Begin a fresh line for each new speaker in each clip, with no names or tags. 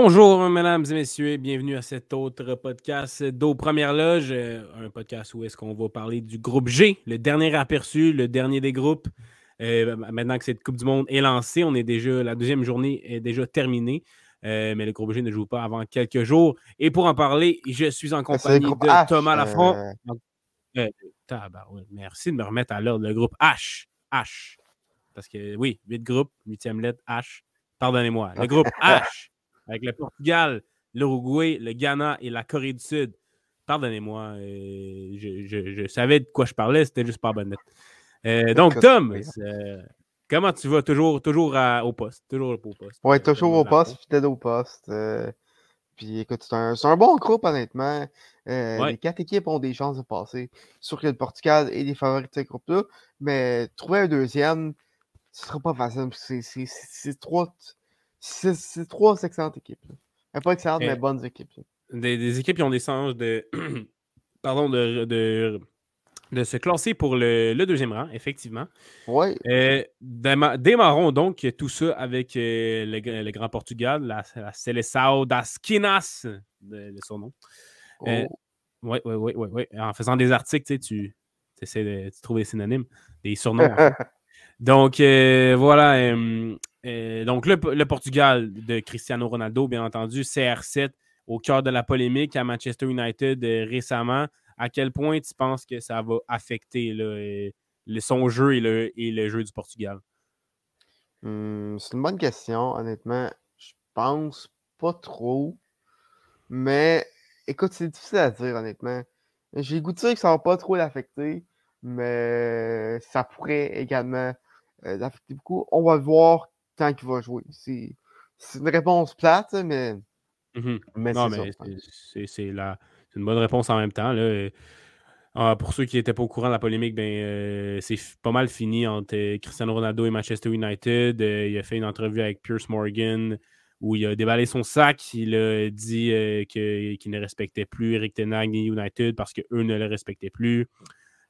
Bonjour, mesdames et messieurs, et bienvenue à cet autre podcast d'Aux Premières Loges, euh, un podcast où est-ce qu'on va parler du groupe G, le dernier aperçu, le dernier des groupes. Euh, maintenant que cette Coupe du Monde est lancée, on est déjà, la deuxième journée est déjà terminée, euh, mais le groupe G ne joue pas avant quelques jours. Et pour en parler, je suis en compagnie de
H,
Thomas Lafont.
euh.
Merci de me remettre à l'ordre. Le groupe H. H. Parce que oui, huit groupes, huitième lettre, H. Pardonnez-moi. Le groupe H, avec le Portugal, l'Uruguay, le Ghana et la Corée du Sud. Pardonnez-moi. euh, je, je- je savais de quoi je parlais, c'était juste pas bonne. Euh, donc, Tom,
oui.
euh, comment tu vas? Toujours, toujours à- au poste. Toujours au poste.
Ouais,
Euh,
toujours au poste, fidèle au poste. puis écoute, c'est un, bon groupe, honnêtement. Euh,
Ouais.
Les quatre équipes ont des chances de passer. Sûr que le Portugal est des favoris de ce groupe-là, mais trouver un deuxième, ce sera pas facile. c'est trois, c'est trois excellentes équipes. là. Pas excellentes, mais bonnes équipes.
des, des équipes qui ont des chances de, pardon, de, de, de se classer pour le, le deuxième rang, effectivement.
Ouais,
Euh, déma- démarrons donc tout ça avec euh, le, gr- le Grand Portugal, la, la Seleção das Quinas, de, de son nom. Euh,
oh,
Oui, oui, oui, oui, oui. En faisant des articles, tu sais, tu essaies de tu trouves des synonymes, des surnoms. en fait. Donc, euh, voilà. Euh, donc, le, Portugal de Cristiano Ronaldo, bien entendu, CR7 au cœur de la polémique à Manchester United euh, récemment. À quel point tu penses que ça va affecter euh, le- son jeu et le, et le jeu du Portugal?
hum, c'est une bonne question, honnêtement. Je pense pas trop. Mais écoute, c'est difficile à dire, honnêtement. J'ai le goût de dire que ça va pas trop l'affecter, mais ça pourrait également l'affecter beaucoup. On va voir tant qu'il va jouer. C'est une réponse plate, mais,
Mhm.
mais
Non,
c'est
mais c'est- la- une bonne réponse en même temps. Là. Ah, pour ceux qui n'étaient pas au courant de la polémique, ben, euh, c'est pas mal fini entre euh, Cristiano Ronaldo et Manchester United. Euh, il a fait une entrevue avec Pierce Morgan où il a déballé son sac. Il a dit qu'il ne respectait plus Eric Ten Hag ni United parce qu'eux ne le respectaient plus.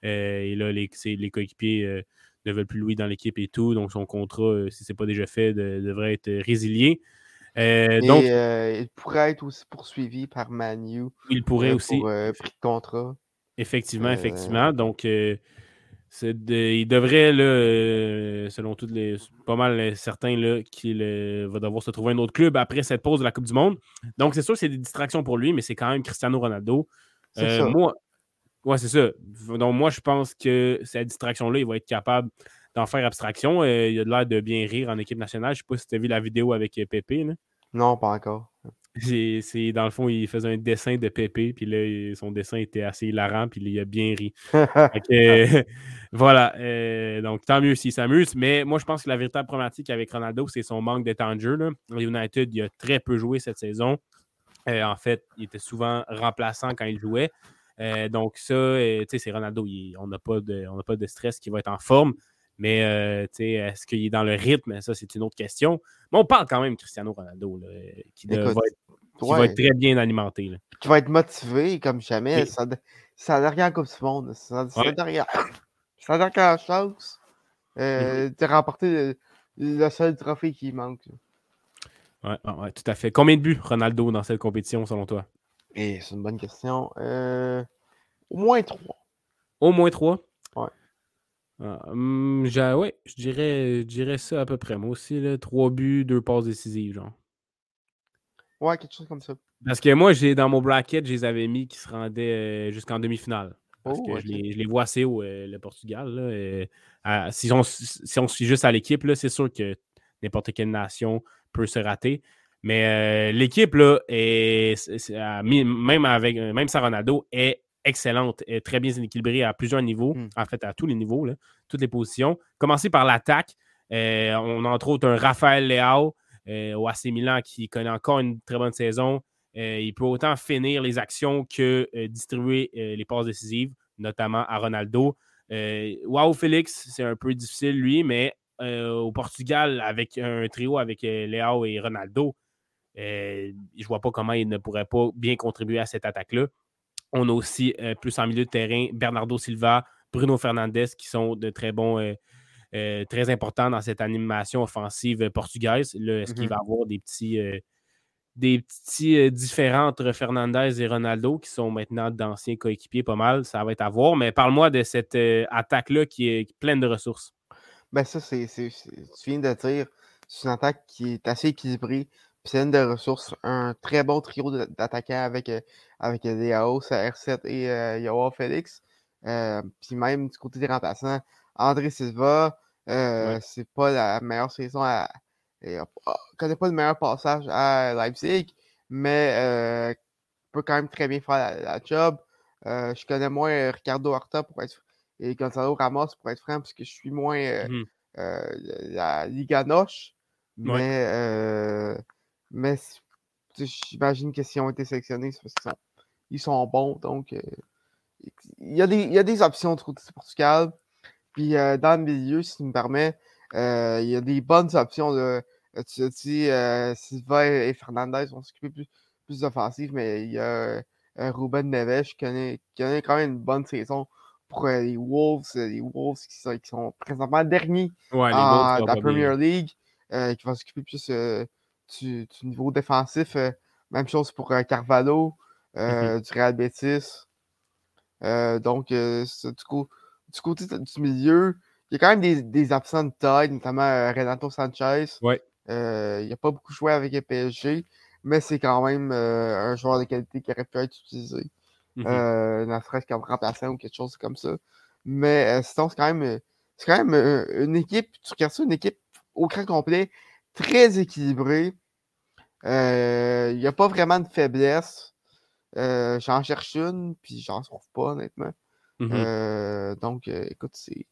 Et là, les, les coéquipiers ne veulent plus Louis dans l'équipe et tout. Donc, son contrat, euh, si ce n'est pas déjà fait, de- devrait être résilié. Euh,
Et
donc,
euh, il pourrait être aussi poursuivi par Manu
il pourrait aussi.
pour prix de contrat.
Effectivement, effectivement. Donc, de- il devrait, là, selon toutes les. pas mal certains, qu'il va devoir se trouver un autre club après cette pause de la Coupe du Monde. Donc, c'est sûr que c'est des distractions pour lui, mais c'est quand même Cristiano Ronaldo. Moi, ouais, c'est ça. Donc, moi, je pense que cette distraction-là, il va être capable d'en faire abstraction. Euh, il a de l'air de bien rire en équipe nationale. Je ne sais pas si tu as vu la vidéo avec euh, Pépé. là.
Non, pas encore.
C'est, dans le fond, il faisait un dessin de Pépé, puis là, son dessin était assez hilarant, puis il a bien ri. Que, euh, voilà. euh, donc, tant mieux s'il s'amuse. Mais moi, je pense que la véritable problématique avec Ronaldo, c'est son manque de temps de jeu. Là. United, il a très peu joué cette saison. Euh, en fait, il était souvent remplaçant quand il jouait. Euh, donc, ça, euh, tu sais, c'est Ronaldo. Il- on n'a pas, de- on n'a pas de stress qui va être en forme. Mais, euh, tu sais, est-ce qu'il est dans le rythme? Ça, c'est une autre question. Mais on parle quand même de Cristiano Ronaldo, là, qui,
Écoute,
va être, qui
ouais.
va être très bien alimenté. là.
Tu vas être motivé comme jamais.
Oui.
Ça, ça a dernière Coupe du Monde. Ça, ça
Ouais.
ça dernière chance euh, de remporter le, le seul trophée qui manque.
ouais, ouais, tout à fait. Combien de buts, Ronaldo, dans cette compétition, selon toi?
Et c'est une bonne question. Euh, au moins trois.
Au moins trois?
Ouais.
Ah, hum, ouais, je dirais, je dirais ça à peu près. Moi aussi, là, trois buts, deux passes décisives, genre.
Ouais, quelque chose comme ça.
Parce que moi, j'ai dans mon bracket, je les avais mis qui se rendaient euh, jusqu'en demi-finale. Parce
Oh,
que je, les, je les vois assez haut, euh, le Portugal. là, à- si, on, si on se suit juste à l'équipe, c'est sûr que n'importe quelle nation peut se rater. Mais euh, l'équipe, là, est, même, avec, euh, même sans Ronaldo, est excellente, est très bien équilibrée à plusieurs niveaux,
Hmm.
en fait, à tous les niveaux, là, toutes les positions. Commencer par l'attaque. euh, on a entre autres un Raphaël Leao euh, au AC Milan qui connaît encore une très bonne saison. Il peut autant finir les actions que distribuer les passes décisives, notamment à Ronaldo. Euh, Wow, Félix, c'est un peu difficile, lui, mais au Portugal, avec un trio avec Leao et Ronaldo, je ne vois pas comment il ne pourrait pas bien contribuer à cette attaque-là. On a aussi euh, plus en milieu de terrain Bernardo Silva, Bruno Fernandes qui sont de très bons, euh, euh, très importants dans cette animation offensive portugaise. Est-ce qu'il
Mhm.
va avoir des petits, euh, des petits différents entre Fernandez et Ronaldo, qui sont maintenant d'anciens coéquipiers? Pas mal. Ça va être à voir. Mais parle-moi de cette attaque-là qui est pleine de ressources.
Ben ça, c'est, tu viens de dire, c'est une attaque qui est assez équilibrée, pleine de ressources. Un très bon trio d'attaquants avec, avec DAO, R7 et euh, Félix. Puis même du côté des remplaçants, André Silva, c'est pas la meilleure saison à, ne connaît pas le meilleur passage à Leipzig, mais euh, peut quand même très bien faire la, job. Euh, je connais moins Ricardo Horta pour être et Gonzalo Ramos pour être franc, parce que je suis moins euh, mmh la Liga Noche. Mais, mais j'imagine que s'ils ont été sélectionnés, c'est parce qu'ils sont, ils sont bons. Donc, il y, a des, il y a des options de côté Portugal. Puis dans le milieu, si tu me permets, euh, il y a des bonnes options. Là. Euh, tu as dit, euh, Silva et Fernandez vont s'occuper plus, plus offensif, mais il y a Ruben Neves qui connaît, qui connaît, quand même une bonne saison pour les Wolves. Les Wolves qui sont, qui sont présentement derniers ouais, dans la Premier League, qui vont s'occuper plus du, du, niveau défensif. même chose pour Carvalho mm-hmm. du Real Betis. donc, du, coup, du côté du milieu, il y a quand même des, des absents de taille, notamment euh, Renato Sanchez.
Ouais.
Euh, il n'a pas beaucoup joué avec le PSG, mais c'est quand même euh, un joueur de qualité qui aurait pu être utilisé. Mm -hmm. ne serait-ce qu'en remplaçant ou quelque chose comme ça. Mais sinon, c'est quand même, c'est quand même une équipe, tu regardes ça, une équipe au grand complet, très équilibrée. Il n'y a pas vraiment de faiblesse. j'en cherche une, puis j'en trouve pas, honnêtement. Mm donc, écoute, c'est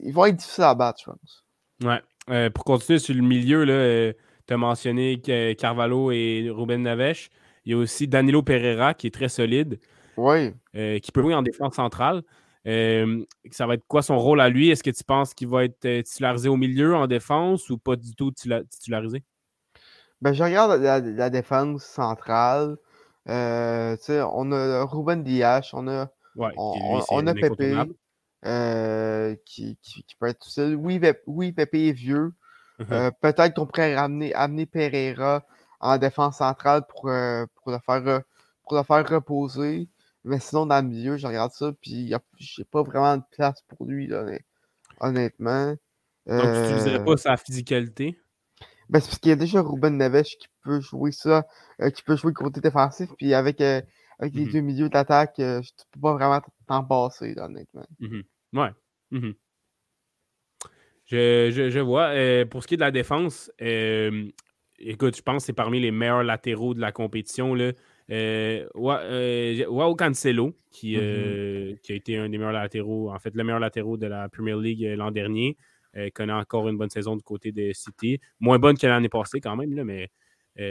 ils vont être difficiles à battre, je pense.
Ouais. Euh, pour continuer sur le milieu, euh, tu as mentionné Carvalho et Ruben Navesh. Il y a aussi Danilo Pereira qui est très solide.
Oui.
Euh, qui peut jouer en défense centrale. Ça va être quoi son rôle à lui? Est-ce que tu penses qu'il va être titularisé au milieu en défense ou pas du tout titularisé?
Ben, je regarde la, défense centrale. on a Ruben Diaz, on a, on, a Pépé. Euh, qui, qui, peut être tout seul. Oui, oui Pépé est vieux. Euh, peut-être qu'on pourrait ramener, amener Pereira en défense centrale pour, euh, pour, le, faire, pour le faire reposer. Mais sinon, dans le milieu, je regarde ça, puis j'ai pas vraiment de place pour lui, honnêtement.
Donc, tu n'utiliserais pas sa physicalité?
Ben, c'est parce qu'il y a déjà Ruben Neves qui peut jouer ça, qui peut jouer côté défensif, puis avec, avec les mmh deux milieux d'attaque, je ne peux pas vraiment t'en passer, honnêtement.
Mmh ouais. Mmh je, vois. Euh, pour ce qui est de la défense, euh, écoute, je pense que c'est parmi les meilleurs latéraux de la compétition. Là. Euh, Wao Cancelo, qui, mmh qui, a été un des meilleurs latéraux, en fait, le meilleur latéraux de la Premier League l'an dernier, connaît encore une bonne saison du côté de City. Moins bonne que l'année passée, quand même, là, mais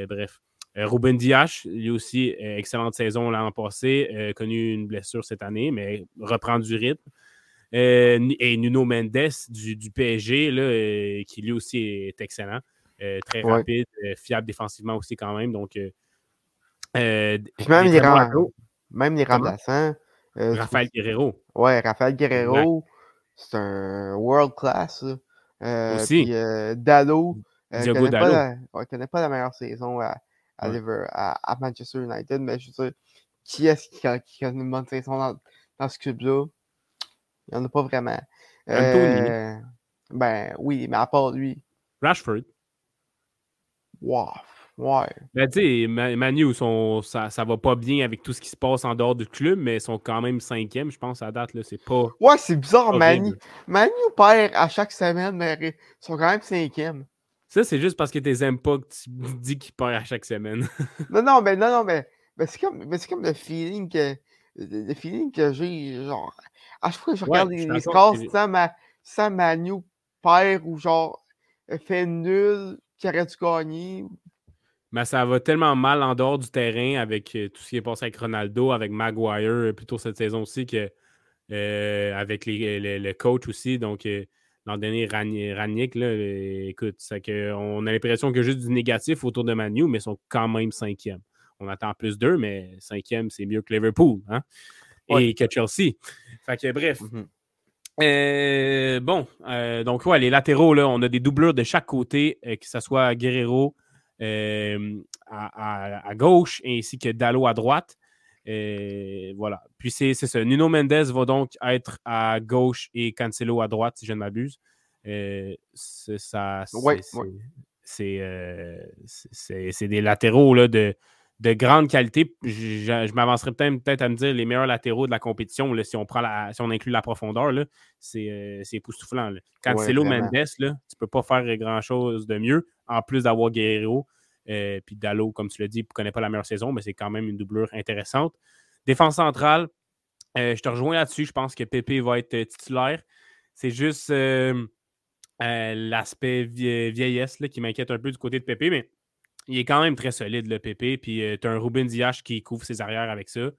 bref. Euh, Ruben Diach, lui aussi, euh, excellente saison l'an passé, euh, connu une blessure cette année, mais reprend du rythme. et Nuno Mendes du, PSG, là, qui lui aussi est excellent, très rapide, fiable défensivement aussi quand même. Donc,
même, les même les remplaçants.
Rafael Guerrero.
Ouais, Rafael Guerrero, c'est un world class. aussi. Puis, Dallo. Diogo Dallo. ne connaît pas la meilleure saison à, à, Manchester United, mais je veux dire, qui est-ce qui, a, une bonne saison dans, ce club-là? Il n'y en a pas vraiment. Euh, ben oui, mais à part lui.
Rashford.
Wow. Ouais.
Ben, tu sais, Manu, ça, ça va pas bien avec tout ce qui se passe en dehors du club, mais ils sont quand même cinquième, je pense, à date. C'est pas.
Ouais, c'est bizarre. Manu, Manu perd à chaque semaine, mais ils sont quand même cinquième.
Ça, c'est juste parce que tu aimes pas que tu dis qu'il perd à chaque semaine.
non, non, mais non, non, mais, c'est comme, comme le feeling que le feeling que j'ai, genre, à chaque fois que je regarde les, scores sans, Manu perd ou genre fait nul, qui aurait dû gagner.
Mais ça va tellement mal en dehors du terrain avec euh, tout ce qui est passé avec Ronaldo, avec Maguire, euh, plutôt cette saison aussi, que euh, avec les, le coach aussi. Donc, l'an dernier, Ranick, là, écoute, c'est on a l'impression a juste du négatif autour de Manu, mais ils sont quand même cinquième. On attend plus d'eux, mais cinquième, c'est mieux que Liverpool hein? et que Chelsea. Fait que bref. Mm-hmm. Euh, bon, donc ouais, les latéraux, là, on a des doublures de chaque côté, que ce soit Guerrero, à, gauche ainsi que Dallo à droite. voilà. Puis c'est ça. Nuno Mendes va donc être à gauche et Cancelo à droite, si je ne m'abuse. c'est ça. C'est des latéraux là, de, de grande qualité. Je, m'avancerais peut-être à me dire les meilleurs latéraux de la compétition, là, si, on prend la, si on inclut la profondeur, c'est euh, époustouflant. Quand c'est Mendes, là, tu ne peux pas faire grand-chose de mieux, en plus d'avoir Guerrero. Euh, puis Dallo, comme tu l'as dit, ne connaît pas la meilleure saison, mais c'est quand même une doublure intéressante. Défense centrale, euh, je te rejoins là-dessus. Je pense que Pépé va être titulaire. C'est juste l'aspect vieillesse qui m'inquiète un peu du côté de Pépé, mais il est quand même très solide, le PP. Puis euh, tu as un Ruben Diach qui couvre ses arrières avec ça.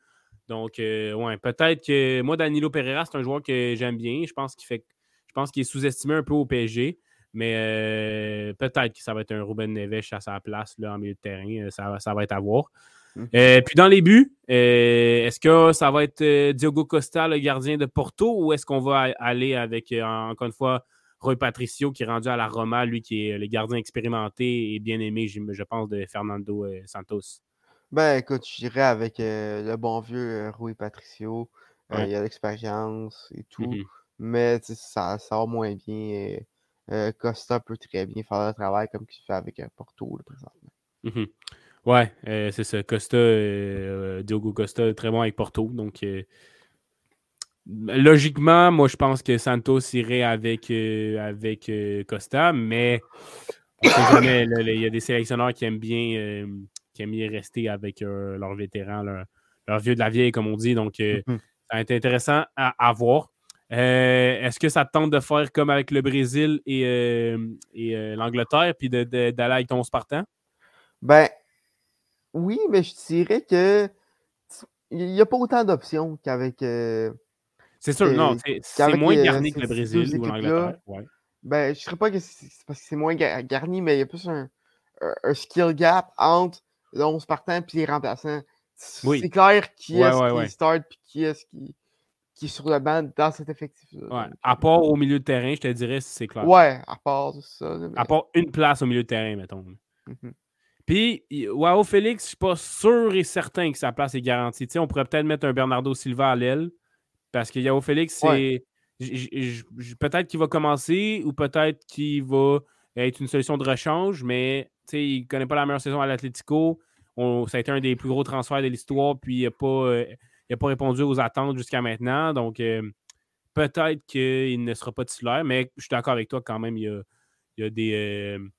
Donc, euh, ouais, peut-être que moi, Danilo Pereira, c'est un joueur que j'aime bien. Je pense qu'il fait. Je pense qu'il est sous-estimé un peu au PSG. Mais euh, peut-être que ça va être un Ruben Neves à sa place là, en milieu de terrain. Ça, ça va être à voir. Hum. puis dans les buts, est-ce que ça va être Diogo Costa, le gardien de Porto, ou est-ce qu'on va aller avec, encore une fois, Roy Patricio qui est rendu à la Roma, lui qui est le gardien expérimenté et bien aimé, je, pense, de Fernando euh, Santos?
Ben écoute, je dirais avec euh, le bon vieux euh, Rui Patricio. Il a l'expérience et tout. Mm-hmm. Mais ça, ça va moins bien. Costa peut très bien faire le travail comme il fait avec Porto présentement.
Mm-hmm. Ouais, c'est ça. Costa, Diogo Costa, très bon avec Porto. Donc Logiquement, moi, je pense que Santos irait avec, euh, avec euh, Costa, mais il y a des sélectionneurs qui aiment bien, euh, qui aiment bien rester avec leurs vétérans, leurs vieux de la vieille, comme on dit. Donc, mm-hmm. ça va être intéressant à, voir. Est-ce que ça te tente de faire comme avec le Brésil et, et l'Angleterre, puis d'aller avec ton Spartan?
Ben, oui, mais je dirais que il n'y a pas autant d'options qu'avec
c'est sûr, non, c'est moins garni que le Brésil ou l'Angleterre. Ouais.
Ben, je ne serais pas que c'est parce que c'est moins garni, mais il y a plus un, un, skill gap entre le 11 partant et les remplaçants. C'est clair qui est-ce qui start et qui est-ce qui, qui est sur le banc dans cet effectif-là.
À part au milieu de terrain, je te dirais si c'est clair.
Ouais, à part ça.
À part une place au milieu de terrain, mettons. Mmh puis, Wow, Félix, je suis pas sûr et certain que sa place est garantie. on pourrait peut-être mettre un Bernardo Silva à l'aile. Parce que Yao Félix, c'est. Peut-être qu'il va commencer ou peut-être qu'il va être une solution de rechange, mais il ne connaît pas la meilleure saison à l'Atletico. Ça a été un des plus gros transferts de l'histoire, puis il n'a pas, euh, pas répondu aux attentes jusqu'à maintenant. Donc, euh, peut-être qu'il ne sera pas titulaire, mais je suis d'accord avec toi quand même. Il y a, il des. Euh,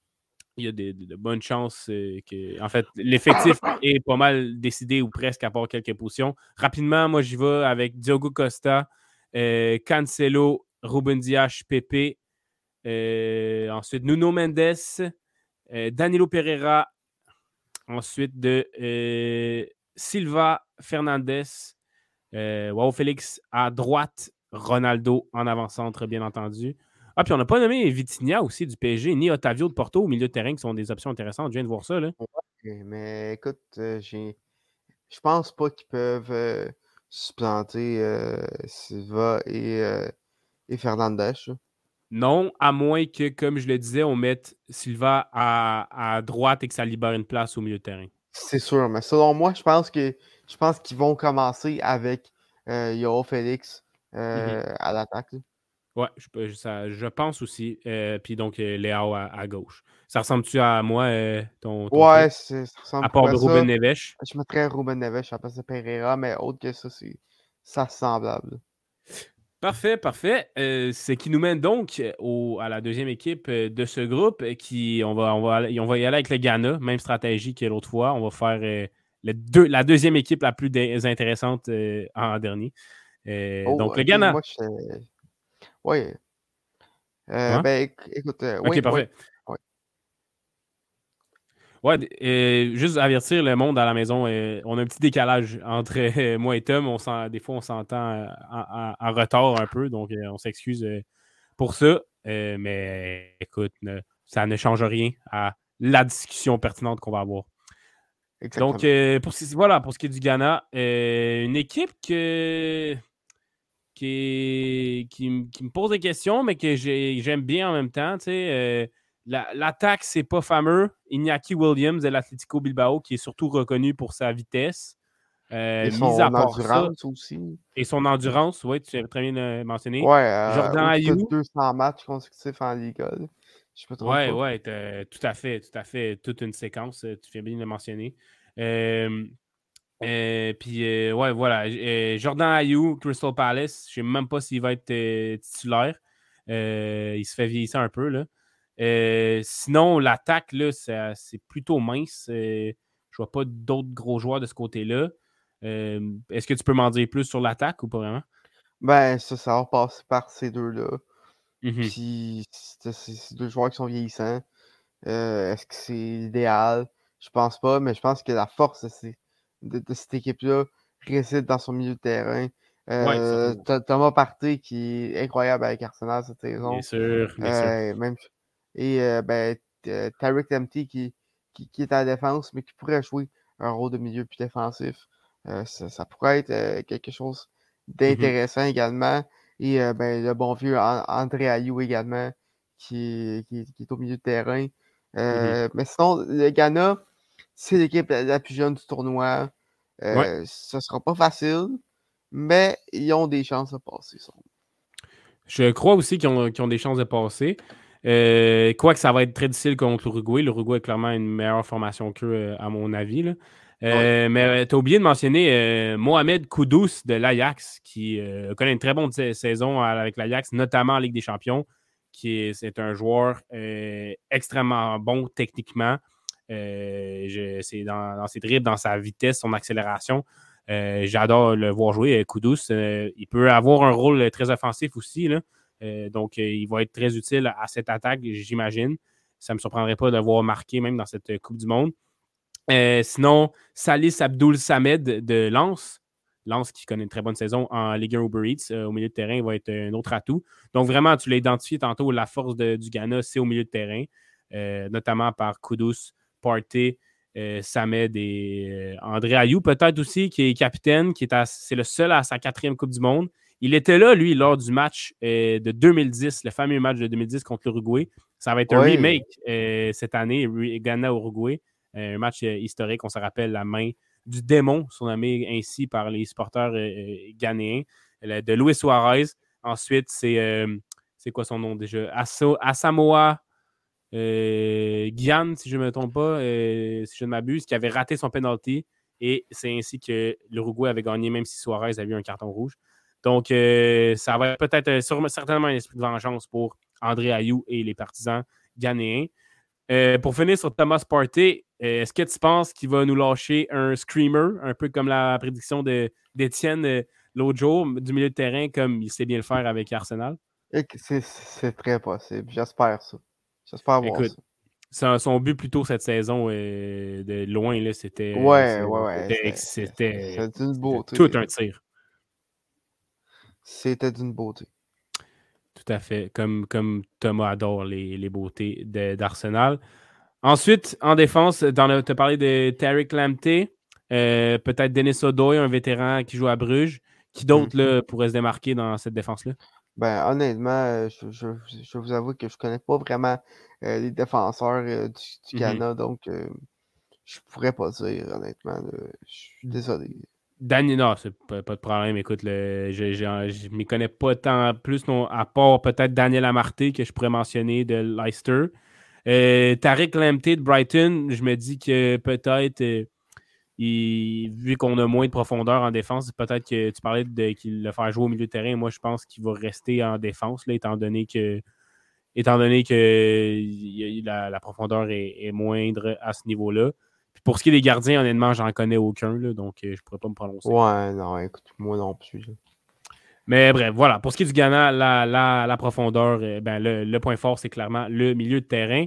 il y a de, bonnes chances euh, que. En fait, l'effectif est pas mal décidé ou presque à part quelques positions. Rapidement, moi, j'y vais avec Diogo Costa, euh, Cancelo, Ruben Dias, Pepe. Euh, ensuite, Nuno Mendes, Danilo Pereira. Ensuite, de Silva Fernandez. Wow, Félix à droite. Ronaldo en avant-centre, bien entendu. Ah, puis on n'a pas nommé Vitinha aussi du PSG, ni Otavio de Porto au milieu de terrain qui sont des options intéressantes. Je viens de voir ça. Là.
mais écoute, euh, j'ai. Je pense pas qu'ils peuvent euh, supplanter euh, Silva et, et Fernandez.
Non, à moins que, comme je le disais, on mette Silva à, droite et que ça libère une place au milieu de terrain.
C'est sûr, mais selon moi, je pense que je pense qu'ils vont commencer avec Yo Félix mm-hmm. à l'attaque.
Ouais, je, je pense aussi. Euh, puis donc, euh, Léao à, gauche. Ça ressemble-tu à moi, euh, ton,
Ouais, ça ressemble
à part de Ruben Neves?
Je mettrais Ruben Neves à la place de Pereira, mais autre que ça, c'est ça semblable.
Parfait, parfait. ce qui nous mène donc au, à la deuxième équipe de ce groupe. Qui, on, va, on, va, on va y aller avec le Ghana, même stratégie que l'autre fois. On va faire le deux, la deuxième équipe la plus intéressante en dernier. Oh, donc, le Ghana.
Oui. Euh, ben, écoute, euh,
OK, parfait. Ouais, euh, juste avertir le monde à la maison, on a un petit décalage entre moi et Tom. On des fois, on s'entend en, retard un peu, donc on s'excuse pour ça. mais écoute, ça ne change rien à la discussion pertinente qu'on va avoir. Donc, pour, voilà, pour ce qui est du Ghana, une équipe que qui, qui, me pose des questions, mais que j'aime bien en même temps. Tu sais, euh, L'attaque, c'est pas fameux. Iñaki Williams de l'Atlético Bilbao, qui est surtout reconnu pour sa vitesse.
Euh, et son endurance aussi.
Et son endurance, oui, tu as très bien mentionné.
Ouais, euh, Jordan Ayou. 200 matchs consécutifs en Liga.
Je peux ouais, ouais, tout à fait, tout à fait. Toute une séquence, tu fais bien de le mentionner. Euh, puis, ouais, voilà. Jordan Ayou, Crystal Palace, je ne sais même pas s'il va être titulaire. il se fait vieillir un peu, là. sinon, l'attaque, là, c'est plutôt mince. je vois pas d'autres gros joueurs de ce côté-là. Est-ce que tu peux m'en dire plus sur l'attaque ou pas vraiment?
Ben, ça, ça va passer par ces deux-là. Puis, c'est deux joueurs qui sont vieillissants. Est-ce que c'est idéal? Je pense pas, mais je pense que la force de, cette équipe-là réside dans son milieu de terrain. Euh, Thomas Partey qui est incroyable avec Arsenal cette saison.
Bien sûr, bien
Même, et ben, Tarek Empty qui, qui, qui, est en défense, mais qui pourrait jouer un rôle de milieu plus défensif. Euh, ça, pourrait être euh, quelque chose mmh d'intéressant également. Et euh, ben, le bon vieux André Ayou également, qui, qui, est au milieu de terrain. Mmh mais sinon, le Ghana, c'est l'équipe la, plus jeune du tournoi. Ce ne sera pas facile, mais ils ont des chances de passer.
Je crois aussi qu'ils ont, des chances de passer. Quoique ça va être très difficile contre l'Uruguay. L'Uruguay est clairement une meilleure formation qu'eux, à mon avis. Là. Euh, mais euh, tu as oublié de mentionner euh, Mohamed Koudous de l'Ajax, qui connaît une très bonne saison avec l'Ajax, notamment en Ligue des Champions, qui est, un joueur extrêmement bon techniquement. c'est dans, ses dribbles, dans sa vitesse, son accélération. J'adore le voir jouer. Koudous, il peut avoir un rôle très offensif aussi. donc, il va être très utile à cette attaque, j'imagine. Ça ne me surprendrait pas de le voir marquer même dans cette Coupe du Monde. Euh, sinon, Salis Abdul Samed de Lens. Lens qui connaît une très bonne saison en Ligue 1 Uber Eats euh, au milieu de terrain va être un autre atout. Donc vraiment, tu l'as identifié tantôt, la force du Ghana, c'est au milieu de terrain, euh, notamment par Kudus, Partey, Samed et André Ayou peut-être aussi, qui est capitaine, qui est c'est le seul à sa quatrième Coupe du Monde. Il était là, lui, lors du match de 2010, le fameux match de 2010 contre l'Uruguay. Ça va être un remake cette année, Ghana-Uruguay. Un match euh, historique, on se rappelle la main du démon, surnommé ainsi par les supporters euh, euh, ghanéens, de Luis Suarez. Ensuite, c'est c'est quoi son nom déjà? Asamoah Gyan, si je ne me trompe pas, si je ne m'abuse, qui avait raté son penalty. Et c'est ainsi que l'Uruguay avait gagné, même si Suarez avait eu un carton rouge. Donc, ça va peut-être certainement un esprit de vengeance pour André Ayou et les partisans ghanéens. Pour finir sur Thomas Partey, euh, est-ce que tu penses qu'il va nous lâcher un screamer, un peu comme la prédiction d'Étienne euh, l'autre jour, du milieu de terrain, comme il sait bien le faire avec Arsenal?
C'est très possible. J'espère ça. J'espère voir
ça. Son but plutôt cette saison, euh, de loin, c'était.
Ouais, ouais, ouais.
C'était
une beauté.
Tout un tir.
C'était d'une beauté.
Tout à fait. Comme, comme Thomas adore les, les beautés d'Arsenal. Ensuite, en défense, tu as parlé de Tarek Lamptey, euh, peut-être Denis Odoy, un vétéran qui joue à Bruges. Qui d'autre mm pourrait se démarquer dans cette défense-là?
Ben, honnêtement, euh, je, je, vous avoue que je ne connais pas vraiment euh, les défenseurs du, du, Ghana, donc je pourrais pas dire, honnêtement. je suis désolé.
Daniel, non, c'est pas, de problème. Écoute, je ne m'y connais pas tant plus, à part peut-être Daniel Amarté que je pourrais mentionner de Leicester. Euh, Tariq Lamptey de Brighton, je me dis que peut-être, euh, vu qu'on a moins de profondeur en défense, peut-être que tu parlais de qu'il le faire jouer au milieu de terrain. Moi, je pense qu'il va rester en défense, étant donné que étant donné que la, profondeur est, moindre à ce niveau-là. Pour ce qui est des gardiens, honnêtement, j'en connais aucun, là, donc euh, je ne pourrais pas me prononcer.
Ouais, non, écoute, moi non plus.
Mais bref, voilà. Pour ce qui est du Ghana, la, profondeur, euh, ben, le, point fort, c'est clairement le milieu de terrain.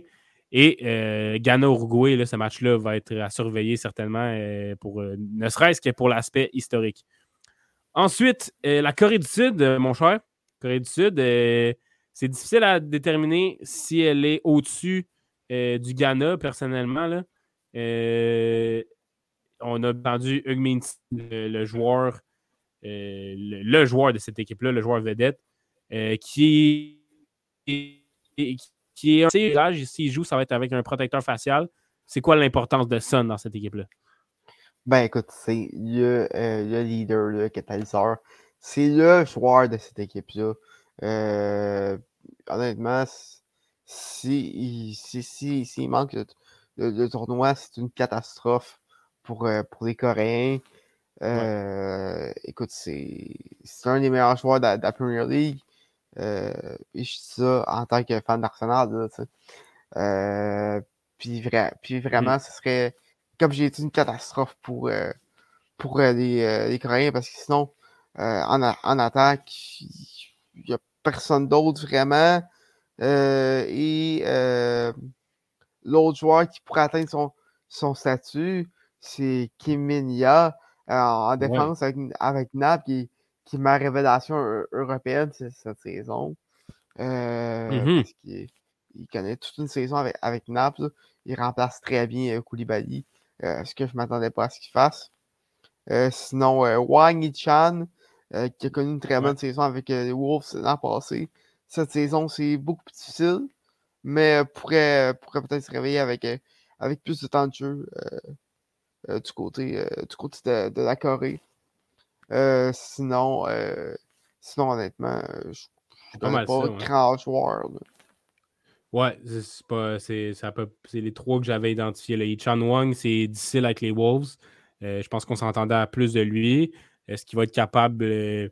Et euh, Ghana-Uruguay, ce match-là va être à surveiller certainement, euh, pour, ne serait-ce que pour l'aspect historique. Ensuite, la Corée du Sud, mon cher. Corée du Sud, c'est difficile à déterminer si elle est au-dessus du Ghana, personnellement. Là. On a entendu Hugh le joueur euh, le, joueur de cette équipe-là, le joueur vedette, euh, qui, qui est un s'il joue, ça va être avec un protecteur facial. C'est quoi l'importance de Son dans cette équipe-là?
Ben écoute, c'est le, euh, le, leader, le catalyseur. C'est le joueur de cette équipe-là. Euh, honnêtement, s'il si, si, si, manque le, tournoi, c'est une catastrophe pour, euh, pour les Coréens. Écoute, c'est un des meilleurs joueurs de, la Premier League. et je dis ça en tant que fan d'Arsenal. puis, puis, mmh. vraiment, ce serait comme j'ai dit, une catastrophe pour, euh, pour euh, euh, les, Coréens parce que sinon, en, en, attaque, il n'y a personne d'autre vraiment. et l'autre joueur qui pourrait atteindre son, son statut, c'est Kim Min en défense avec, avec Nap qui, qui est ma révélation européenne cette saison. Mm-hmm. parce il connaît toute une saison avec, avec Nap. Il remplace très bien Koulibaly. Euh, ce que je ne m'attendais pas à ce qu'il fasse. Euh, sinon, euh, Wang Yichan, qui a connu une très bonne saison avec les Wolves l'an passé. Cette saison, c'est beaucoup plus difficile, mais pourrait, pourrait peut-être se réveiller avec, avec plus de temps de jeu du côté, du côté de, la Corée. sinon, sinon, honnêtement, je ne connais pas, de grand joueur.
Ouais, c'est pas. C'est les trois que j'avais identifiés. Le Chan Wang, c'est difficile avec les Wolves. Euh, je pense qu'on s'entendait à plus de lui. Est-ce qu'il va être capable euh,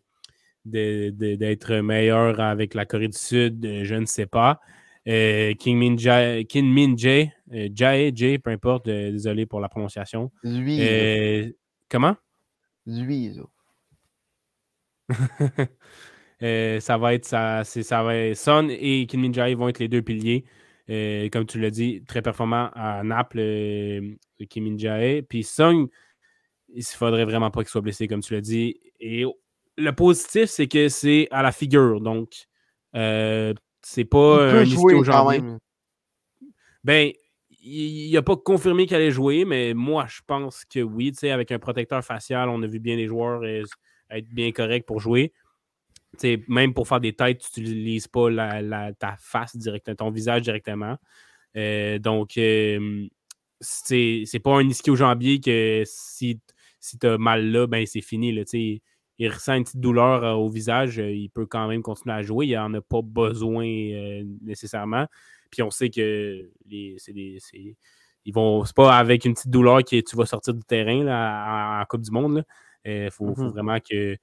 d'être meilleur avec la Corée du Sud? Euh, je ne sais pas. King Min Jae, Kim Min Jae, Jae, peu importe, désolé pour la prononciation.
Lui.
comment?
Lui,
Euh, ça va être ça, ça va Son et Kim Min vont être les deux piliers. Euh, comme tu l'as dit, très performant à Naples, euh, Kim Min Puis Son, il faudrait vraiment pas qu'il soit blessé, comme tu l'as dit. Et le positif, c'est que c'est à la figure. Donc, c'est pas
un jouer quand même.
Ben, il n'a pas confirmé qu'il allait jouer, mais moi, je pense que oui. Avec un protecteur facial, on a vu bien les joueurs être bien corrects pour jouer même pour faire des têtes, tu n'utilises pas ta face directement, ton visage directement. Euh, donc, euh, c'est pas un ischio-jambier que si, si tu as mal là, ben c'est fini. Là, il ressent une petite douleur euh, au visage, il peut quand même continuer à jouer. Il n'en a pas besoin nécessairement. Puis on sait que c'est ils vont. C'est pas avec une petite douleur que tu vas sortir du terrain là, en, Coupe du Monde. Il faut, faut, mm-hmm. vraiment que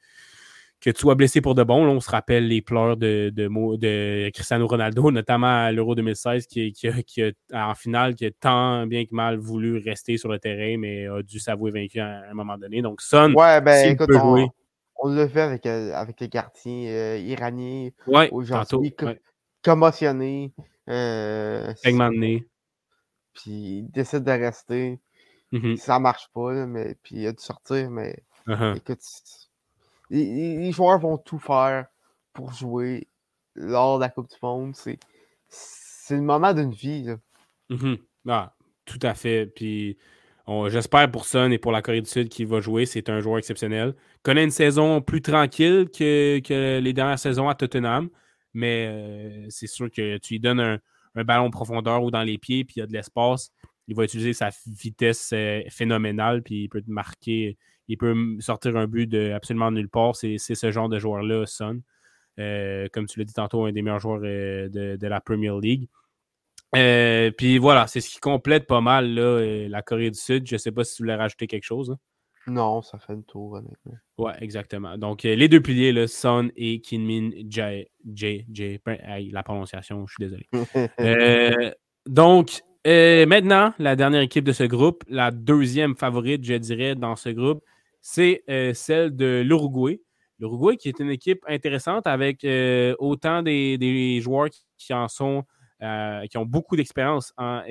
que tu sois blessé pour de bon. on se rappelle les pleurs de, de, Cristiano Ronaldo, notamment à l'Euro 2016, qui, qui, en finale, qui a tant bien que mal voulu rester sur le terrain, mais a dû s'avouer vaincu à, un moment donné. Donc, Son,
ouais, ben, écoute, on, on l'a fait avec, euh, avec les quartiers euh, iraniens
ouais, aujourd'hui,
commotionnés. Euh,
Puis
il décide de rester. Mm-hmm. Ça marche pas, mais puis il a dû sortir, mais uh-huh. écoute, les, joueurs vont tout faire pour jouer lors de la Coupe du Monde. C'est le moment d'une vie.
Mm-hmm. ah, tout à fait. Puis j'espère pour Son et pour la Corée du Sud qu'il va jouer. C'est un joueur exceptionnel. Connaît une saison plus tranquille que, les dernières saisons à Tottenham. Mais euh, c'est sûr que tu lui donnes un, ballon profondeur ou dans les pieds, puis il y a de l'espace. Il va utiliser sa vitesse euh, phénoménale, puis il peut te marquer il peut sortir un but de absolument nulle part. C'est ce genre de joueur-là, Son. Euh, comme tu l'as dit tantôt, un des meilleurs joueurs de, la Premier League. Euh, puis voilà, c'est ce qui complète pas mal la Corée du Sud. Je ne sais pas si tu voulais rajouter quelque chose. Hein.
Non, ça fait le tour, honnêtement.
Ouais, exactement. Donc, les deux piliers, là, Son et Kinmin Jae. Jae, la prononciation, je suis désolé. donc, maintenant, la dernière équipe de ce groupe, la deuxième favorite, je dirais, dans ce groupe, c'est euh, celle de l'Uruguay. L'Uruguay qui est une équipe intéressante avec euh, autant des, joueurs qui, en sont, euh, qui ont beaucoup d'expérience en,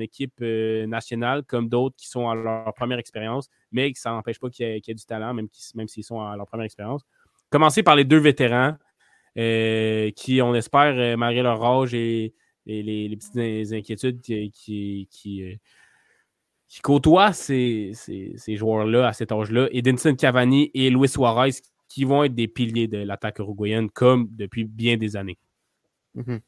équipe nationale, comme d'autres qui sont à leur première expérience, mais ça n'empêche pas qu'il y, ait du talent, même, s'ils sont à leur première expérience. Commencer par les deux vétérans qui, on espère, malgré leur âge et, les, petites inquiétudes qui, qui côtoient ces, joueurs-là à cet âge-là, Edinson Cavani et Luis Suarez, qui vont être des piliers de l'attaque uruguayenne comme depuis bien des années.
Mhm.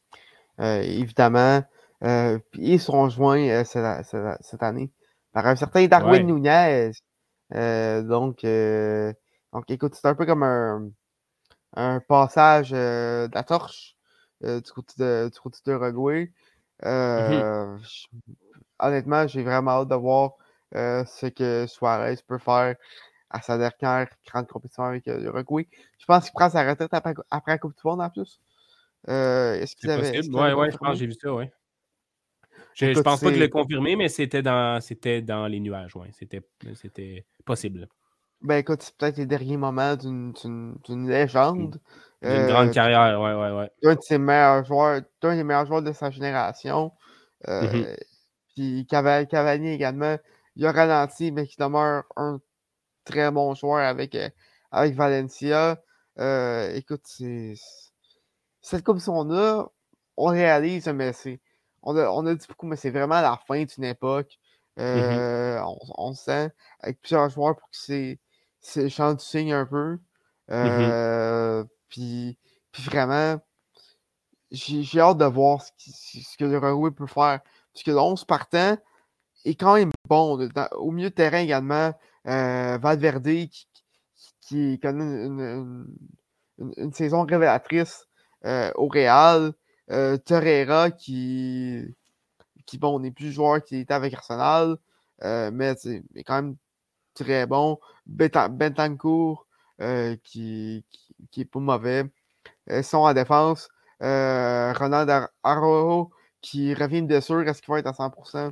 Évidemment. ils seront joints cette, année par un certain Darwin Nunez. donc, donc, écoute, c'est un peu comme un, un passage de la torche du côté de, du côté de mmh honnêtement, j'ai vraiment hâte de voir ce que Suarez peut faire à sa dernière grande compétition avec l'Uruguay. Je pense qu'il prend sa retraite après, après, la Coupe du Monde en plus.
Est-ce qu'il avait. Possible. ouais, ouais, je pense j'ai vu ça, ouais. Je, ne pense pas que le confirmer, mais c'était dans, dans les nuages, ouais. C'était possible.
Ben écoute, c'est peut-être les derniers moments d'une légende.
Une grande euh, carrière, ouais, ouais, ouais.
Un de ses meilleurs joueurs, un des meilleurs joueurs de sa génération. Euh, mm-hmm. Puis Cavani également, il a ralenti, mais qui demeure un très bon joueur avec, euh, avec Valencia. écoute, c'est. Cette comme on a, on réalise, mais c'est. On a, on a dit beaucoup, mais c'est vraiment la fin d'une époque. Mm-hmm. on, on, sent avec plusieurs joueurs pour que c'est champ du signe un peu. Mmh puis, vraiment, j'ai hâte de voir ce, que le Uruguay peut faire. Parce que le 11 partant est quand même bon. au milieu de terrain également, euh, Valverde qui, qui, connaît une, saison révélatrice euh, au Real. Euh, Torreira qui, qui, bon, n'est plus joueur qui était avec Arsenal, mais, mais quand même très bon. Bentancourt, euh, qui, qui, est pas mauvais. Ils sont en défense. Euh, Ronald Arroyo, qui revient de blessure. Est-ce qu'il va être à 100%?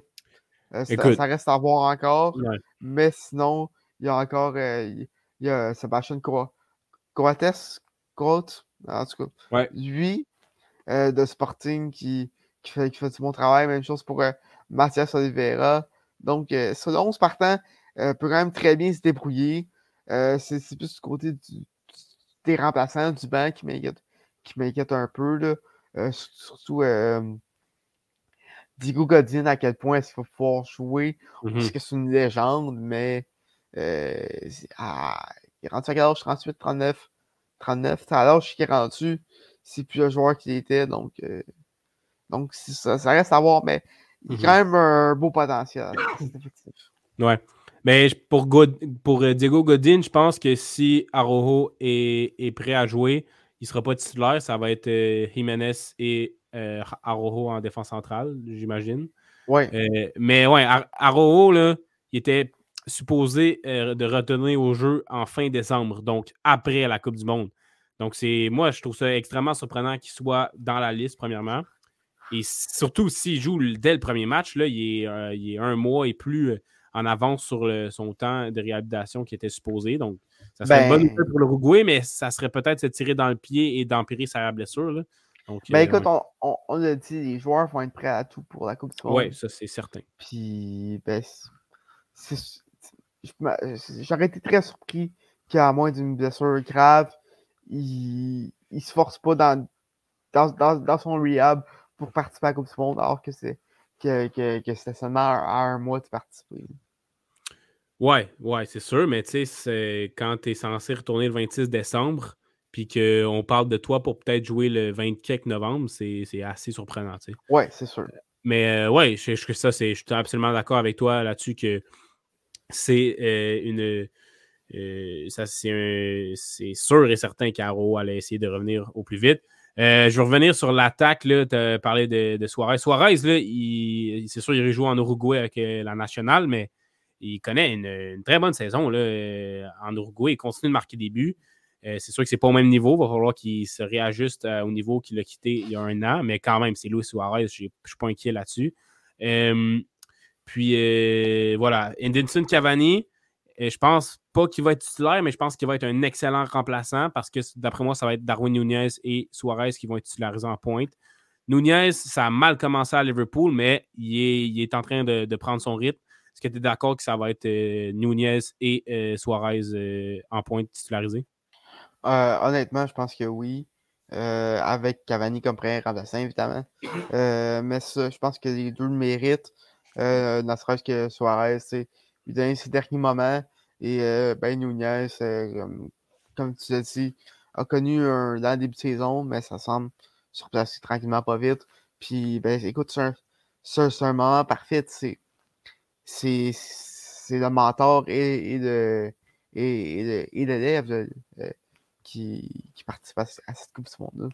Euh, ça, reste à voir encore. Mais sinon, il y a encore il y a Sébastien Coates, Coates, en tout
cas.
Lui, de Sporting, qui, qui, fait, qui fait du bon travail. Même chose pour Mathias Oliveira. Donc, selon 11 partants, euh, peut quand même très bien se débrouiller. Euh, c'est plus du côté des remplaçants du banc qui m'inquiète un peu. Là. Euh, surtout Diego Godin, à quel point est-ce qu'il va pouvoir jouer? Parce mm-hmm. que c'est une légende, mais ah, il rendu à quel âge? 38, 39, 39. À l'âge qu'il est rendu, c'est plus le joueur qu'il était. Donc, donc ça, ça, reste à voir, mais il y a quand même un beau potentiel.
Ouais. Mais pour, pour euh, Diego Godin, je pense que si Arojo est, prêt à jouer, il ne sera pas titulaire. Ça va être euh, Jiménez et euh, Arojo en défense centrale, j'imagine.
Ouais.
mais ouais, Arojo, là, il était supposé de retenir au jeu en fin décembre, donc après la Coupe du Monde. Donc, c'est moi, je trouve ça extrêmement surprenant qu'il soit dans la liste, premièrement. Et surtout s'il joue dès le premier match, là, il, est, il est un mois et plus en avance sur son temps de réhabilitation qui était supposé. Donc, ça serait une bonne ben nouvelle pour l'Uruguay, mais ça serait peut-être se tirer dans le pied et d'empirer sa blessure.
Donc, ben, euh, écoute, on, on, l'a dit, les joueurs vont être prêts à tout pour la Coupe du Monde.
Oui, ça c'est certain.
Puis, ben, j'aurais été très surpris qu'à moins d'une blessure grave, il ne se force pas dans, dans, dans, son rehab pour participer à la Coupe du Monde, alors que c'est que, que, c'était seulement à un mois de participer.
Ouais, ouais, c'est sûr, mais tu sais, quand tu es censé retourner le 26 décembre, puis qu'on parle de toi pour peut-être jouer le 24 novembre, c'est assez surprenant, tu sais.
Ouais, c'est sûr.
Mais euh, ouais, je, je, ça, je suis absolument d'accord avec toi là-dessus que c'est euh, une. Euh, c'est sûr et certain qu'Aro allait essayer de revenir au plus vite. Euh, je vais revenir sur l'attaque. Tu as parlé de, Suarez. Suarez, c'est sûr, il rejoue en Uruguay avec la nationale, mais il connaît une, très bonne saison en Uruguay. Il continue de marquer des buts. c'est sûr que c'est pas au même niveau. Il va falloir qu'il se réajuste au niveau qu'il a quitté il y a un an, mais quand même, c'est Luis Suarez. Je ne suis pas inquiet là-dessus. Puis voilà. Edinson Cavani, je pense pas qu'il va être titulaire, mais je pense qu'il va être un excellent remplaçant parce que d'après moi, ça va être Darwin Nunez et Suarez qui vont être titularisés en pointe. Nunez, ça a mal commencé à Liverpool, mais il est, en train de, prendre son rythme. Est-ce que tu es d'accord que ça va être euh, Nunez et euh, Suarez euh, en pointe titularisés?
honnêtement, je pense que oui. avec Cavani comme premier remplaçant, évidemment. mais ça, je pense que les deux le méritent. Ne serait-ce que Suarez, c'est il donne ses derniers moments. Et euh, Ben euh, comme tu l'as dit, a connu un, début de saison, mais ça semble se replacer tranquillement pas vite. Puis, ben, écoute, c'est un, un, moment parfait. C'est le mentor et, le et, l'élève euh, qui, participe à, cette Coupe du Monde-là.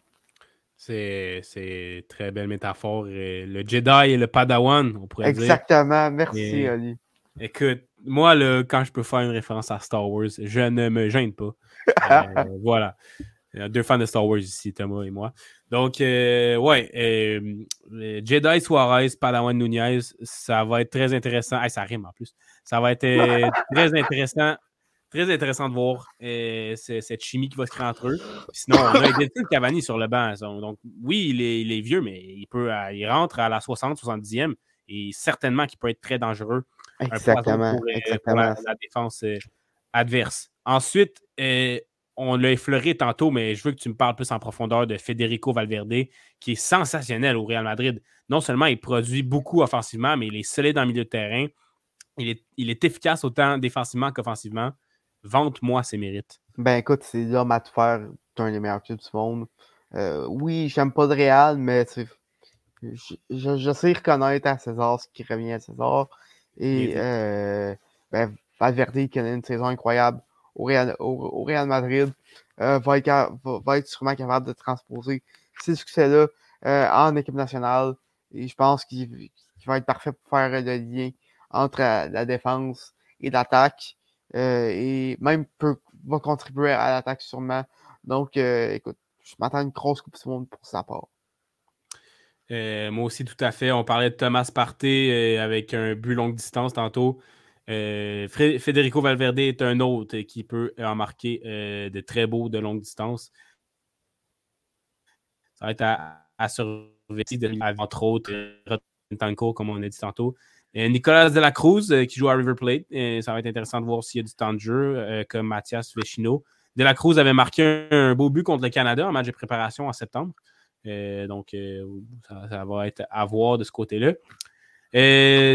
C'est très belle métaphore. Le Jedi et le Padawan, on pourrait
dire. Exactement. Merci, Ali.
Écoute, moi, là, quand je peux faire une référence à Star Wars, je ne me gêne pas. Euh, voilà. Deux fans de Star Wars ici, Thomas et moi. Donc, euh, ouais, euh, Jedi Suarez, Padawan Nunez, ça va être très intéressant. ça rime en plus. Ça va être très intéressant Très intéressant de voir euh, cette chimie qui va se créer entre eux. Sinon, on a Edinson Cavani sur le banc. Donc, oui, il est, vieux, mais il, peut, euh, il rentre à la 60, 70e et certainement qu'il peut être très dangereux.
Exactement.
Euh, pour, la, défense adverse. Ensuite, on l'a effleuré tantôt, mais je veux que tu me parles plus en profondeur de Federico Valverde, qui est sensationnel au Real Madrid. Non seulement il produit beaucoup offensivement, mais il est solide le milieu de terrain. Il est, il est efficace autant défensivement qu'offensivement. Vente-moi ses mérites.
Ben écoute, c'est l'homme à te faire. un des meilleurs clubs du monde. Euh, oui, j'aime pas de Real, mais je, je, sais reconnaître à César ce qui revient à César. Et euh, ben, Valverde, qui a une saison incroyable au Real, au, Real Madrid, euh, va, être, va, être, sûrement capable de transposer ces succès-là euh, en équipe nationale. Et je pense qu'il va être parfait pour faire le lien entre la défense et l'attaque. Euh, et même peut, va contribuer à l'attaque sûrement. Donc, euh, écoute, je m'attends à une grosse Coupe du Monde pour sa part.
Euh, moi aussi, tout à fait. On parlait de Thomas Partey avec un but longue distance tantôt. Federico Valverde est un autre qui peut en marquer de très beaux de longue distance. Ça va être à, surveiller, entre autres, Tanko, comme on a dit tantôt. Nicolas de la Cruz euh, qui joue à River Plate. ça va être intéressant de voir s'il y a du temps de jeu, euh, comme Mathias Vecino. De la Cruz avait marqué un, beau but contre le Canada en match de préparation en septembre. Euh, donc, ça, va être à voir de ce côté-là.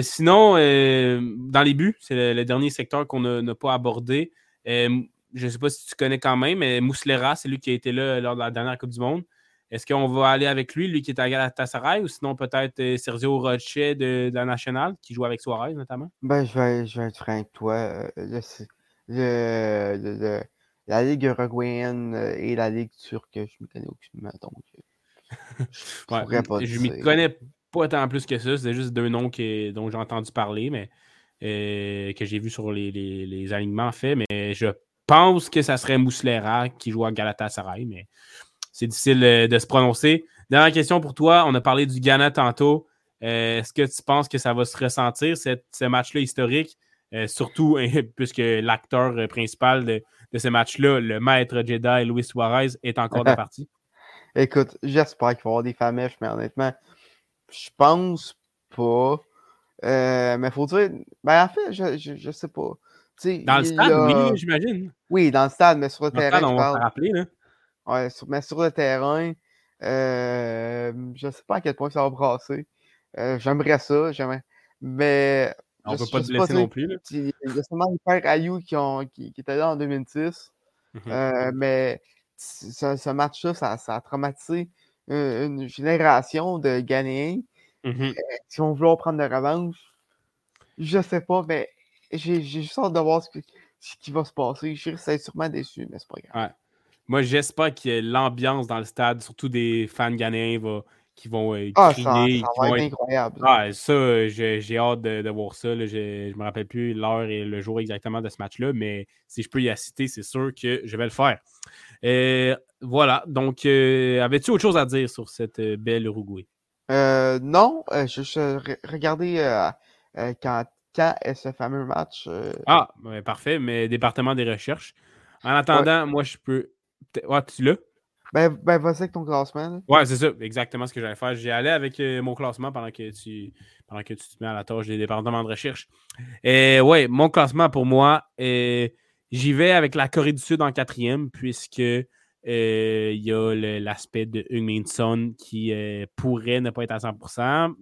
sinon, dans les buts, c'est le, dernier secteur qu'on n'a pas abordé. je ne sais pas si tu connais quand même, mais Mouslera, c'est lui qui a été là lors de la dernière Coupe du Monde. Est-ce qu'on va aller avec lui, lui qui est à Galatasaray, ou sinon peut-être euh, Sergio Roche de, la Nationale, qui joue avec Suarez notamment?
Ben, je vais, je vais être franc avec toi. Euh, la Ligue uruguayenne euh, et la Ligue turque, je ne me connais aucunement. Donc,
je ne m'y connais pas tant plus que ça. C'est juste deux noms qui, dont j'ai entendu parler, mais que j'ai vu sur les, les, alignements faits. Mais je pense que ça serait Mouslera qui joue à Galatasaray, mais c'est difficile euh, de se prononcer. Dernière question pour toi. On a parlé du Ghana tantôt. Euh, est-ce que tu penses que ça va se ressentir, ce match-là historique? Euh, surtout puisque l'acteur principal de, ce match-là, le maître Jedi Luis Suarez, est encore de partie.
Écoute, j'espère qu'il va y avoir des famèches, mais honnêtement, je pense pas. mais faut dire. Ben, en fait, je, je, sais pas.
dans le stade, oui, j'imagine.
Oui, dans le stade, mais sur le terrain.
Stade, on va rappeler, là.
Ouais, sur, mais sur le terrain, euh, je ne sais pas à quel point ça va brasser. Euh, j'aimerais ça, j'aimerais. Mais.
On ne peut pas te blesser non plus. Là.
Il y a seulement les pères Ayou qui, ont, qui, qui étaient là en 2006. Mmh euh, mais ce, ce match-là, ça, ça, a traumatisé une, génération de Ghanéens mmh qui vont vouloir prendre de revanche. Je ne sais pas, mais j'ai juste hâte de voir ce, qui va se passer. Je serais sûrement déçu, mais c'est pas grave.
Ouais. Moi, j'espère que l'ambiance dans le stade, surtout des fans ghanéens, qui vont euh,
ah, Ça, va être incroyable.
Ah, ça, j'ai hâte de, voir ça. Je ne me rappelle plus l'heure et le jour exactement de ce match-là, mais si je peux y assister, c'est sûr que je vais le faire. Euh, voilà. Donc, euh, avais-tu autre chose à dire sur cette belle Uruguay?
non. je, regardez quand, quand est ce fameux match.
Ah, parfait. Mais département des recherches. En attendant, moi, je peux Ouais, tu l'as?
Ben, ben vas-y avec ton classement.
Ouais, c'est ça, exactement ce que j'allais faire. J'ai allé avec euh, mon classement pendant que tu pendant que tu te mets à la tâche des départements de recherche. Et ouais, mon classement pour moi, euh, j'y vais avec la Corée du Sud en quatrième, puisque euh, il y a l'aspect de Heung-Min Son qui pourrait ne pas être à 100%,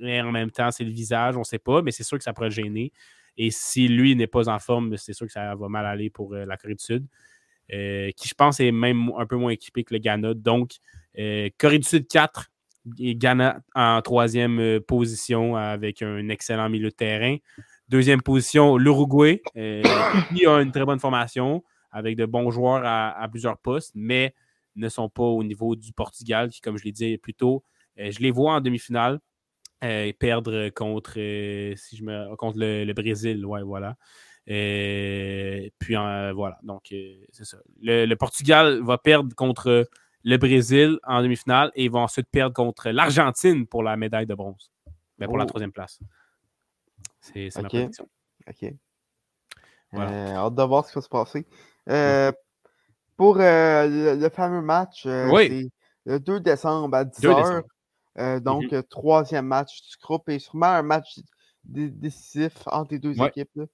mais en même temps, c'est le visage, on ne sait pas, mais c'est sûr que ça pourrait le gêner. Et si lui n'est pas en forme, c'est sûr que ça va mal aller pour la Corée du Sud. Euh, qui je pense est même un peu moins équipé que le Ghana. Donc, euh, Corée du Sud 4, Ghana en troisième position avec un excellent milieu de terrain. Deuxième position, l'Uruguay, qui a une très bonne formation avec de bons joueurs à, plusieurs postes, mais ne sont pas au niveau du Portugal, qui, comme je l'ai dit plus tôt, je les vois en demi-finale perdre contre, si je me, contre le, Brésil. Ouais, voilà. Et puis voilà, donc c'est ça. Le, Portugal va perdre contre le Brésil en demi-finale et va ensuite perdre contre l'Argentine pour la médaille de bronze. mais ben, pour la oh. troisième place. C'est ma prédiction.
OK. Voilà. Euh, hâte de voir ce qui va se passer. Euh, pour euh, le, fameux match, c'est le 2 décembre à 10h. donc, mm-hmm. troisième match du groupe et sûrement un match décisif entre les deux équipes. Là.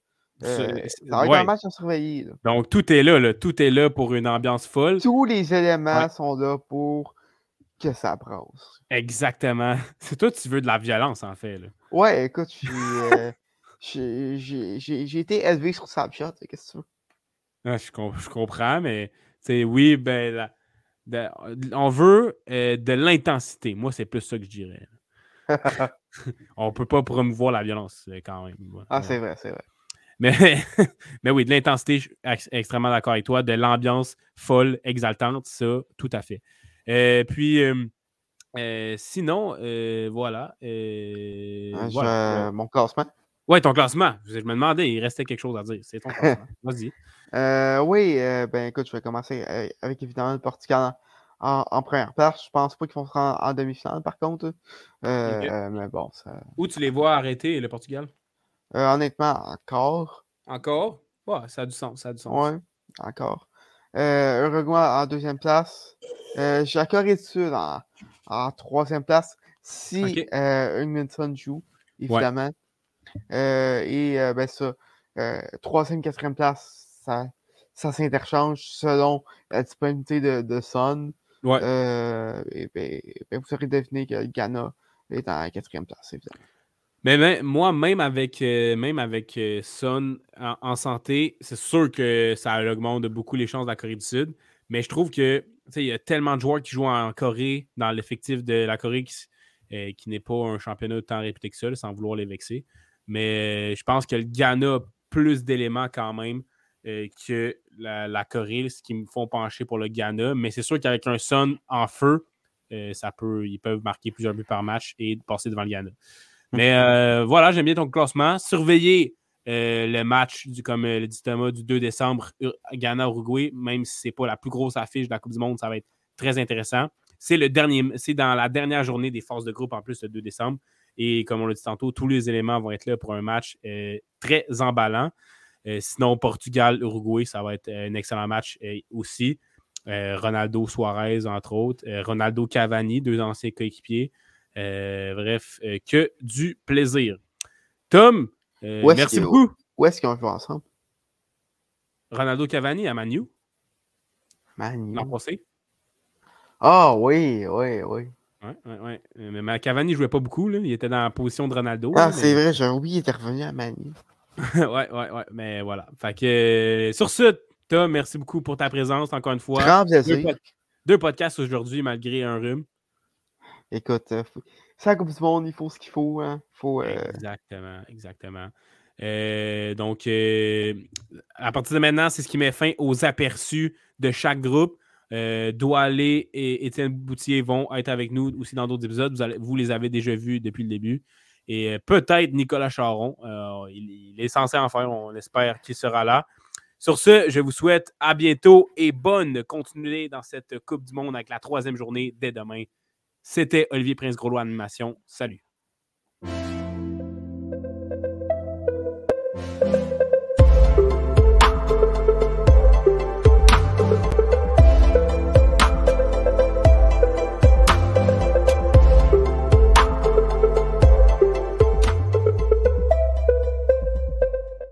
Ça va être un match à surveiller.
Donc, tout est là, Tout est là pour une ambiance folle.
Tous les éléments sont là pour que ça brasse.
Exactement. C'est toi, tu veux de la violence, en fait. Là.
Ouais, écoute, j'ai été élevé sur Snapchat. Qu'est-ce que tu veux?
Je, je, comprends, mais oui, ben, on veut euh, de l'intensité. Moi, c'est plus ça que je dirais. on peut pas promouvoir la violence euh, quand même.
Ah, c'est vrai, c'est vrai.
Mais, mais oui, de l'intensité, je suis extrêmement d'accord avec toi. De l'ambiance folle, exaltante, ça, tout à fait. Euh, puis, sinon, voilà.
Mon classement.
Oui, ton classement. Je me demandais, il restait quelque chose à dire. C'est ton classement. Vas-y.
Euh, oui, euh, ben écoute, je vais commencer euh, avec évidemment le Portugal en, première place. Je pense pas qu'ils vont se rendre en demi-finale, par contre. mais bon, ça.
Où tu les vois arrêter, le Portugal?
Honnêtement, encore.
Encore? Ouais, ça a du sens, ça a du sens.
Oui, encore. Uruguay en deuxième place. J'ai la Corée du Sud en, troisième place. Si okay. Edmondson joue, évidemment. et ben ça, troisième, quatrième place, ça, ça s'interchange selon la disponibilité de, de Son. Euh, et ben, ben, vous serez deviné que Ghana est en quatrième place, évidemment.
Mais moi, même avec, euh, même avec euh, Son en, santé, c'est sûr que ça augmente beaucoup les chances de la Corée du Sud. Mais je trouve que il y a tellement de joueurs qui jouent en Corée, dans l'effectif de la Corée, qui, qui n'est pas un championnat temps réputé que ça, sans vouloir les vexer. Mais je pense que le Ghana a plus d'éléments quand même euh, que la, Corée, ce qui me font pencher pour le Ghana. Mais c'est sûr qu'avec un Sun en feu, euh, ça peut, ils peuvent marquer plusieurs buts par match et passer devant le Ghana. Mais euh, voilà, j'aime bien ton classement. Surveillez le match, du, comme le dit Thomas, du 2 décembre, Ghana-Uruguay, même si ce n'est pas la plus grosse affiche de la Coupe du Monde, ça va être très intéressant. C'est dans la dernière journée des forces de groupe en plus, le 2 décembre. Et comme on l'a dit tantôt, tous les éléments vont être là pour un match très emballant. Euh, sinon, Portugal, Uruguay, ça va être euh, un excellent match euh, aussi. Ronaldo Suarez, entre autres. Ronaldo Cavani, deux anciens coéquipiers. Bref, que du plaisir. Tom, merci beaucoup.
Où est-ce qu'ils ont joué ensemble?
Ronaldo Cavani à Manu.
Manu.
L'an passé.
Ah oui, oui, oui.
Oui, oui, oui. Mais Cavani ne jouait pas beaucoup. Là. Il était dans la position de Ronaldo.
Ah, c'est vrai, j'ai oublié, il était revenu à Manu.
ouais, ouais, ouais. Mais voilà. Fait que, sur ce, Tom, merci beaucoup pour ta présence encore une fois.
Grand
Deux, podcasts aujourd'hui malgré un rhume.
Écoute, euh, ça comme tout le monde, il faut ce qu'il faut. Hein. faut euh,
Exactement, exactement. Euh, donc, à partir de maintenant, c'est ce qui met fin aux aperçus de chaque groupe. Doualé et Étienne Boutier vont être avec nous aussi dans d'autres épisodes. Vous, les avez déjà vus depuis le début. Et euh, peut-être Nicolas Charon. Euh, il, est censé en faire. On espère qu'il sera là. Sur ce, je vous souhaite à bientôt et bonne continuité dans cette Coupe du Monde avec la troisième journée dès demain. C'était Olivier Prince-Groslois Animation. Salut.